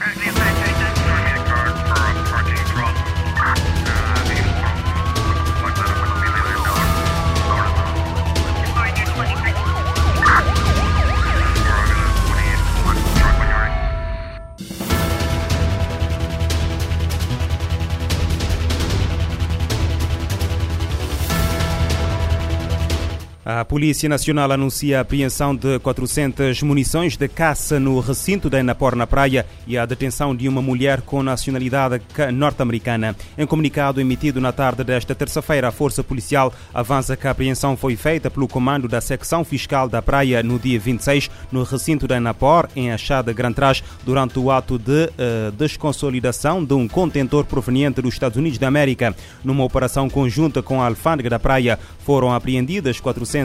Right A Polícia Nacional anuncia a apreensão de 400 munições de caça no recinto da Enapor na praia e a detenção de uma mulher com nacionalidade norte-americana. Em comunicado emitido na tarde desta terça-feira, a Força Policial avança que a apreensão foi feita pelo comando da secção fiscal da praia no dia 26, no recinto da Enapor, em Achada Gran Trás, durante o ato de uh, desconsolidação de um contentor proveniente dos Estados Unidos da América. Numa operação conjunta com a alfândega da praia, foram apreendidas 400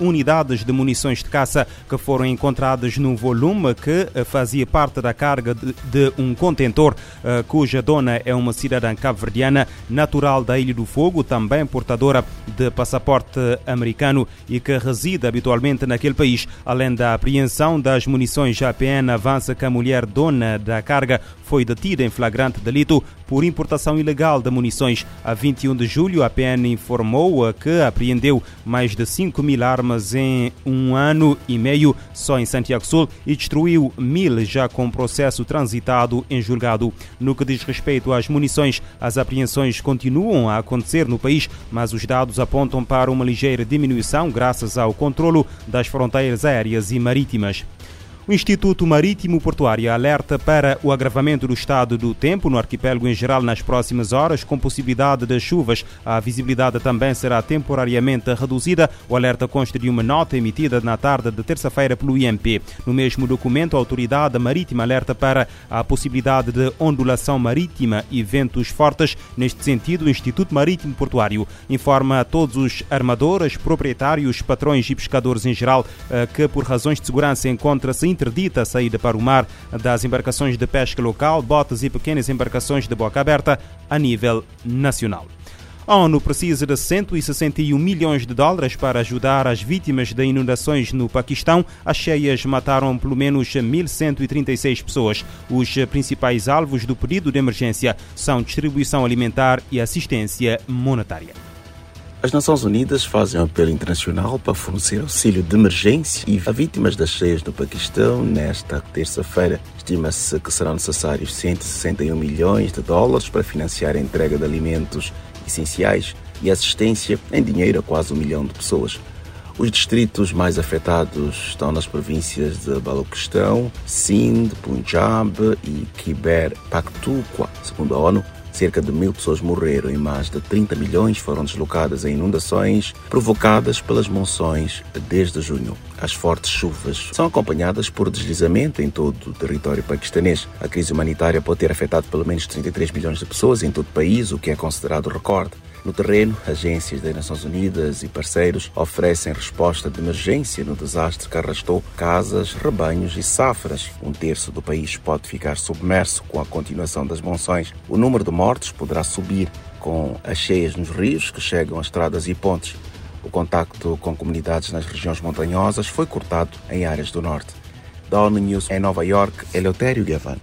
unidades de munições de caça que foram encontradas num volume que eh, fazia parte da carga de, de um contentor, uh, cuja dona é uma cidadã cabo-verdiana, natural da Ilha do Fogo, também portadora de passaporte americano e que reside habitualmente naquele país. Além da apreensão das munições, a APN avança que a mulher dona da carga foi detida em flagrante delito por importação ilegal de munições. A 21 de julho, a PN informou que apreendeu mais de 5 mil armas em um ano e meio só em Santiago Sul e destruiu mil já com processo transitado em julgado. No que diz respeito às munições, as apreensões continuam a acontecer no país, mas os dados apontam para uma ligeira diminuição graças ao controlo das fronteiras aéreas e marítimas. O Instituto Marítimo Portuário alerta para o agravamento do estado do tempo no arquipélago em geral nas próximas horas, com possibilidade de chuvas. A visibilidade também será temporariamente reduzida. O alerta consta de uma nota emitida na tarde de terça-feira pelo IMP. No mesmo documento, a Autoridade Marítima alerta para a possibilidade de ondulação marítima e ventos fortes. Neste sentido, o Instituto Marítimo Portuário informa a todos os armadores, proprietários, patrões e pescadores em geral eh, que, por razões de segurança, encontra-se interdita a saída para o mar das embarcações de pesca local, botes e pequenas embarcações de boca aberta a nível nacional. A ONU precisa de 161 milhões de dólares para ajudar as vítimas de inundações no Paquistão. As cheias mataram pelo menos 1.136 pessoas. Os principais alvos do pedido de emergência são distribuição alimentar e assistência monetária. As Nações Unidas fazem um apelo internacional para fornecer auxílio de emergência e a vítimas das cheias no Paquistão. Nesta terça-feira, estima-se que serão necessários 161 milhões de dólares para financiar a entrega de alimentos essenciais e assistência em dinheiro a quase um milhão de pessoas. Os distritos mais afetados estão nas províncias de Balochistão, Sindh, Punjab e Khyber Pakhtunkhwa, segundo a ONU. Cerca de mil pessoas morreram e mais de 30 milhões foram deslocadas em inundações provocadas pelas monções desde junho. As fortes chuvas são acompanhadas por deslizamento em todo o território paquistanês. A crise humanitária pode ter afetado pelo menos 33 milhões de pessoas em todo o país, o que é considerado recorde. No terreno, agências das Nações Unidas e parceiros oferecem resposta de emergência no desastre que arrastou casas, rebanhos e safras. Um terço do país pode ficar submerso com a continuação das monções. O número de mortes poderá subir com as cheias nos rios que chegam a estradas e pontes. O contacto com comunidades nas regiões montanhosas foi cortado em áreas do norte. Da ONU News em Nova York, Eleutério Gavan.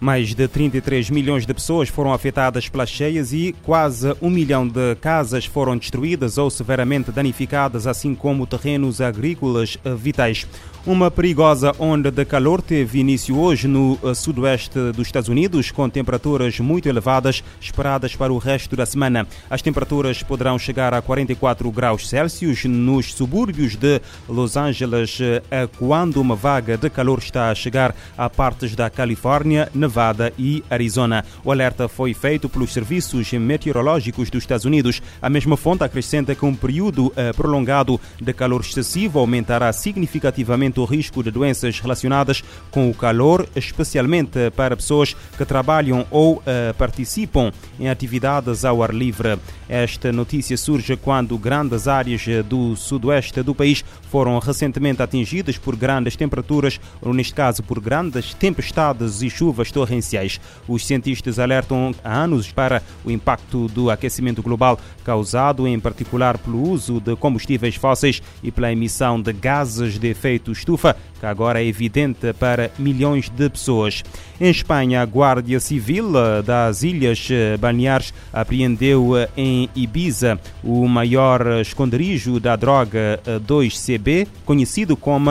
Mais de 33 milhões de pessoas foram afetadas pelas cheias e quase um milhão de casas foram destruídas ou severamente danificadas, assim como terrenos agrícolas vitais. Uma perigosa onda de calor teve início hoje no eh, sudoeste dos Estados Unidos, com temperaturas muito elevadas esperadas para o resto da semana. As temperaturas poderão chegar a 44 graus Celsius nos subúrbios de Los Angeles, eh, quando uma vaga de calor está a chegar a partes da Califórnia, e Arizona. O alerta foi feito pelos serviços meteorológicos dos Estados Unidos. A mesma fonte acrescenta que um período eh, prolongado de calor excessivo aumentará significativamente o risco de doenças relacionadas com o calor, especialmente para pessoas que trabalham ou uh, participam em atividades ao ar livre. Esta notícia surge quando grandes áreas do sudoeste do país foram recentemente atingidas por grandes temperaturas, ou neste caso por grandes tempestades e chuvas torrenciais. Os cientistas alertam há anos para o impacto do aquecimento global causado em particular pelo uso de combustíveis fósseis e pela emissão de gases de efeito estufa, que agora é evidente para milhões de pessoas. Em Espanha, a Guardia Civil eh, das Ilhas eh, Balneares apreendeu eh, em Ibiza o maior esconderijo da droga 2CB, conhecido como,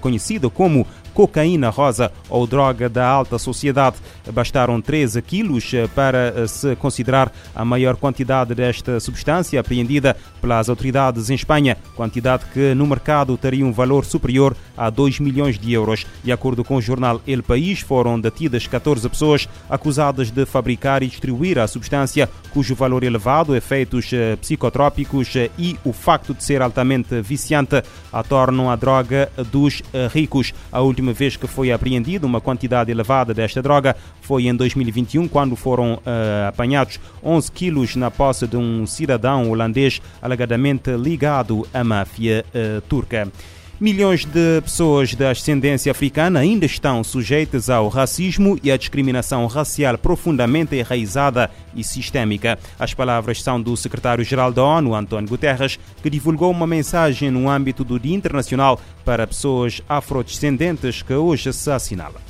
conhecido como cocaína rosa ou droga da alta sociedade. Bastaram 13 quilos para se considerar a maior quantidade desta substância apreendida pelas autoridades em Espanha, quantidade que no mercado teria um valor superior a 2 milhões de euros. De acordo com o jornal El País, foram detidas 14 pessoas acusadas de fabricar e distribuir a substância cujo valor elevado, efeitos eh, psicotrópicos eh, e o facto de ser altamente viciante a tornam a droga dos eh, ricos. A última última vez que foi apreendida uma quantidade elevada desta droga foi em 2021, quando foram uh, apanhados 11 quilos na posse de um cidadão holandês alegadamente ligado à máfia uh, turca. Milhões de pessoas de ascendência africana ainda estão sujeitas ao racismo e à discriminação racial profundamente enraizada e sistémica. As palavras são do secretário-geral da ONU, António Guterres, que divulgou uma mensagem no âmbito do Dia Internacional para pessoas afrodescendentes que hoje se assinala.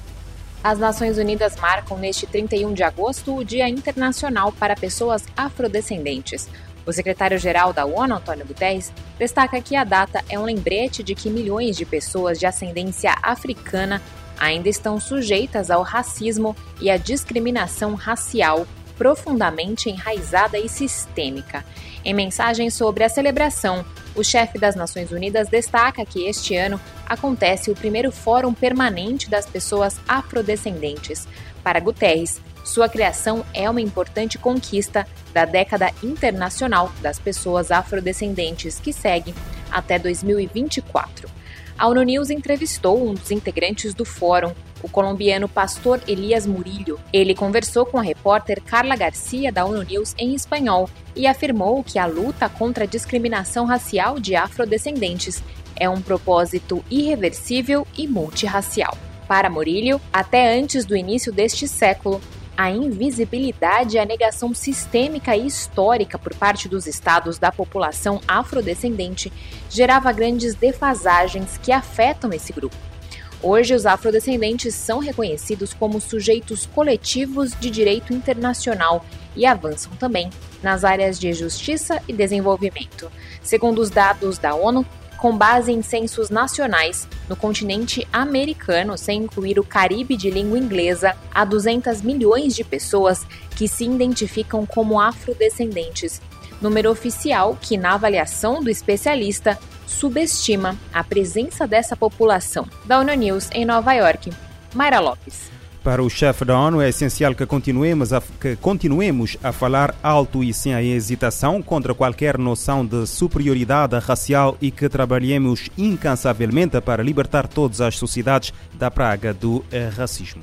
As Nações Unidas marcam neste 31 de agosto o Dia Internacional para Pessoas Afrodescendentes. O secretário-geral da ONU, Antônio Guterres, destaca que a data é um lembrete de que milhões de pessoas de ascendência africana ainda estão sujeitas ao racismo e à discriminação racial profundamente enraizada e sistêmica. Em mensagem sobre a celebração, o chefe das Nações Unidas destaca que este ano acontece o primeiro Fórum Permanente das Pessoas Afrodescendentes. Para Guterres, sua criação é uma importante conquista da década internacional das pessoas afrodescendentes que segue até 2024. A ONU News entrevistou um dos integrantes do fórum, o colombiano pastor Elias Murillo. Ele conversou com a repórter Carla Garcia da ONU News em espanhol e afirmou que a luta contra a discriminação racial de afrodescendentes é um propósito irreversível e multirracial. Para Murillo, até antes do início deste século, a invisibilidade e a negação sistêmica e histórica por parte dos estados da população afrodescendente gerava grandes defasagens que afetam esse grupo. Hoje, os afrodescendentes são reconhecidos como sujeitos coletivos de direito internacional e avançam também nas áreas de justiça e desenvolvimento. Segundo os dados da ONU, com base em censos nacionais no continente americano, sem incluir o Caribe de língua inglesa, há 200 milhões de pessoas que se identificam como afrodescendentes, número oficial que, na avaliação do especialista, subestima a presença dessa população. Da ONU News em Nova York, Mayra Lopes. Para o chefe da ONU é essencial que continuemos, a, que continuemos a falar alto e sem a hesitação contra qualquer noção de superioridade racial e que trabalhemos incansavelmente para libertar todas as sociedades da praga do eh, racismo.